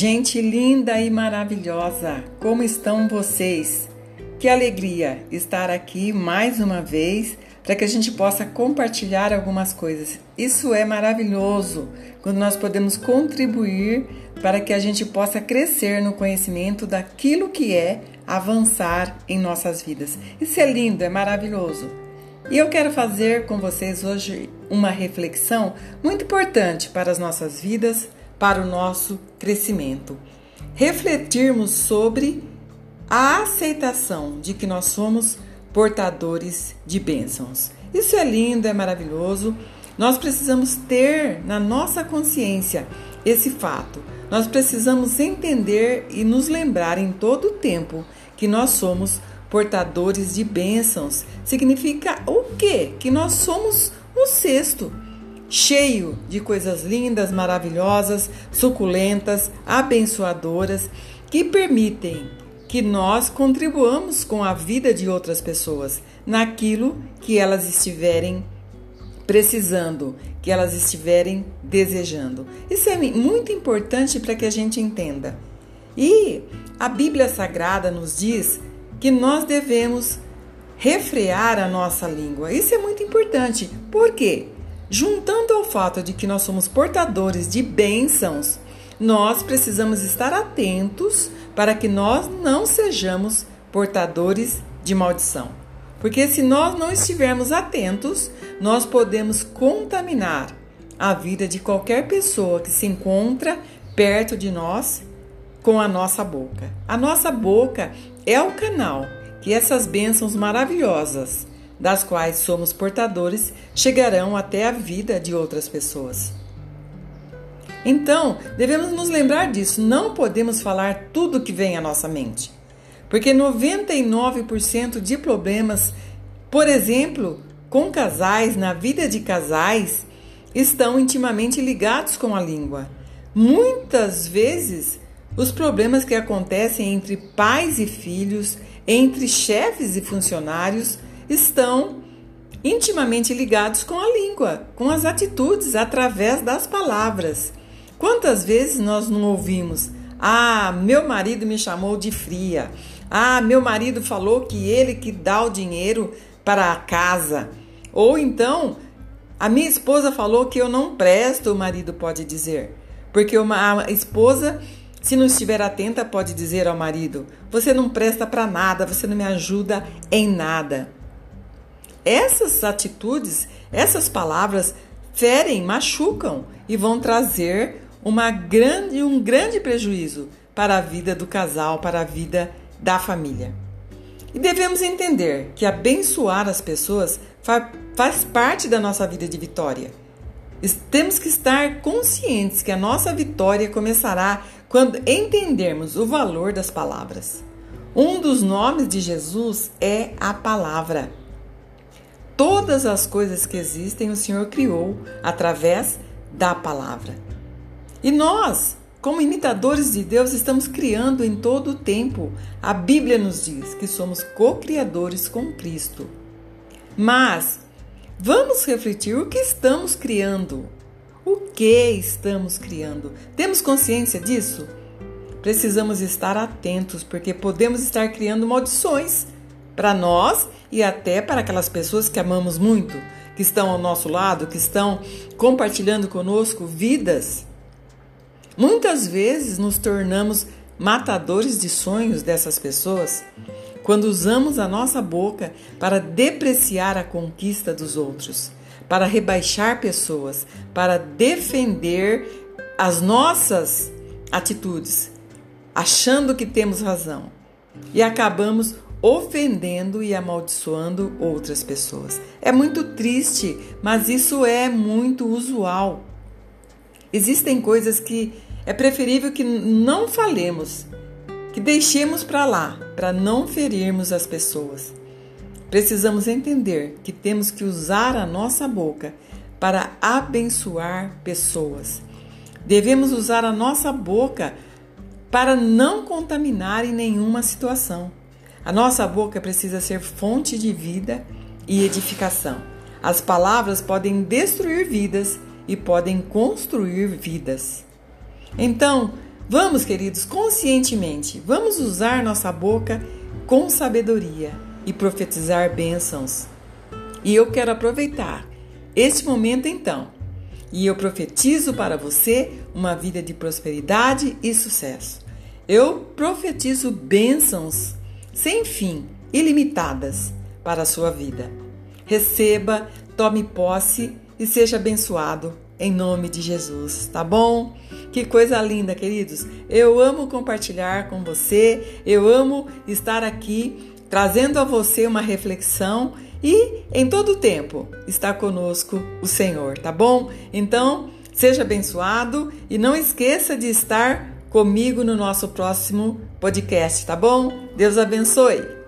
Gente linda e maravilhosa, como estão vocês? Que alegria estar aqui mais uma vez para que a gente possa compartilhar algumas coisas. Isso é maravilhoso quando nós podemos contribuir para que a gente possa crescer no conhecimento daquilo que é avançar em nossas vidas. Isso é lindo, é maravilhoso. E eu quero fazer com vocês hoje uma reflexão muito importante para as nossas vidas para o nosso crescimento. Refletirmos sobre a aceitação de que nós somos portadores de bênçãos. Isso é lindo, é maravilhoso. Nós precisamos ter na nossa consciência esse fato. Nós precisamos entender e nos lembrar em todo o tempo que nós somos portadores de bênçãos. Significa o quê? Que nós somos o sexto cheio de coisas lindas, maravilhosas, suculentas, abençoadoras, que permitem que nós contribuamos com a vida de outras pessoas naquilo que elas estiverem precisando, que elas estiverem desejando. Isso é muito importante para que a gente entenda. E a Bíblia Sagrada nos diz que nós devemos refrear a nossa língua. Isso é muito importante. Por quê? Juntando ao fato de que nós somos portadores de bênçãos, nós precisamos estar atentos para que nós não sejamos portadores de maldição. Porque se nós não estivermos atentos, nós podemos contaminar a vida de qualquer pessoa que se encontra perto de nós com a nossa boca. A nossa boca é o canal que essas bênçãos maravilhosas das quais somos portadores chegarão até a vida de outras pessoas. Então, devemos nos lembrar disso, não podemos falar tudo que vem à nossa mente. Porque 99% de problemas, por exemplo, com casais, na vida de casais, estão intimamente ligados com a língua. Muitas vezes, os problemas que acontecem entre pais e filhos, entre chefes e funcionários, estão intimamente ligados com a língua, com as atitudes, através das palavras. Quantas vezes nós não ouvimos: Ah, meu marido me chamou de fria. Ah, meu marido falou que ele que dá o dinheiro para a casa. Ou então, a minha esposa falou que eu não presto, o marido pode dizer. Porque uma, a esposa, se não estiver atenta, pode dizer ao marido: Você não presta para nada, você não me ajuda em nada. Essas atitudes, essas palavras ferem, machucam e vão trazer uma grande, um grande prejuízo para a vida do casal, para a vida da família. E devemos entender que abençoar as pessoas faz parte da nossa vida de vitória. Temos que estar conscientes que a nossa vitória começará quando entendermos o valor das palavras. Um dos nomes de Jesus é a palavra. Todas as coisas que existem o Senhor criou através da palavra. E nós, como imitadores de Deus, estamos criando em todo o tempo. A Bíblia nos diz que somos co-criadores com Cristo. Mas vamos refletir o que estamos criando. O que estamos criando? Temos consciência disso? Precisamos estar atentos, porque podemos estar criando maldições para nós e até para aquelas pessoas que amamos muito, que estão ao nosso lado, que estão compartilhando conosco vidas. Muitas vezes nos tornamos matadores de sonhos dessas pessoas quando usamos a nossa boca para depreciar a conquista dos outros, para rebaixar pessoas, para defender as nossas atitudes, achando que temos razão. E acabamos ofendendo e amaldiçoando outras pessoas. É muito triste, mas isso é muito usual. Existem coisas que é preferível que não falemos, que deixemos para lá, para não ferirmos as pessoas. Precisamos entender que temos que usar a nossa boca para abençoar pessoas. Devemos usar a nossa boca para não contaminar em nenhuma situação. A nossa boca precisa ser fonte de vida e edificação. As palavras podem destruir vidas e podem construir vidas. Então, Vamos, queridos, conscientemente, vamos usar nossa boca com sabedoria e profetizar bênçãos. E eu quero aproveitar este momento então. E eu profetizo para você uma vida de prosperidade e sucesso. Eu profetizo bênçãos sem fim, ilimitadas para a sua vida. Receba, tome posse e seja abençoado em nome de Jesus, tá bom? Que coisa linda, queridos. Eu amo compartilhar com você, eu amo estar aqui trazendo a você uma reflexão e em todo tempo está conosco o Senhor, tá bom? Então, seja abençoado e não esqueça de estar comigo no nosso próximo podcast, tá bom? Deus abençoe.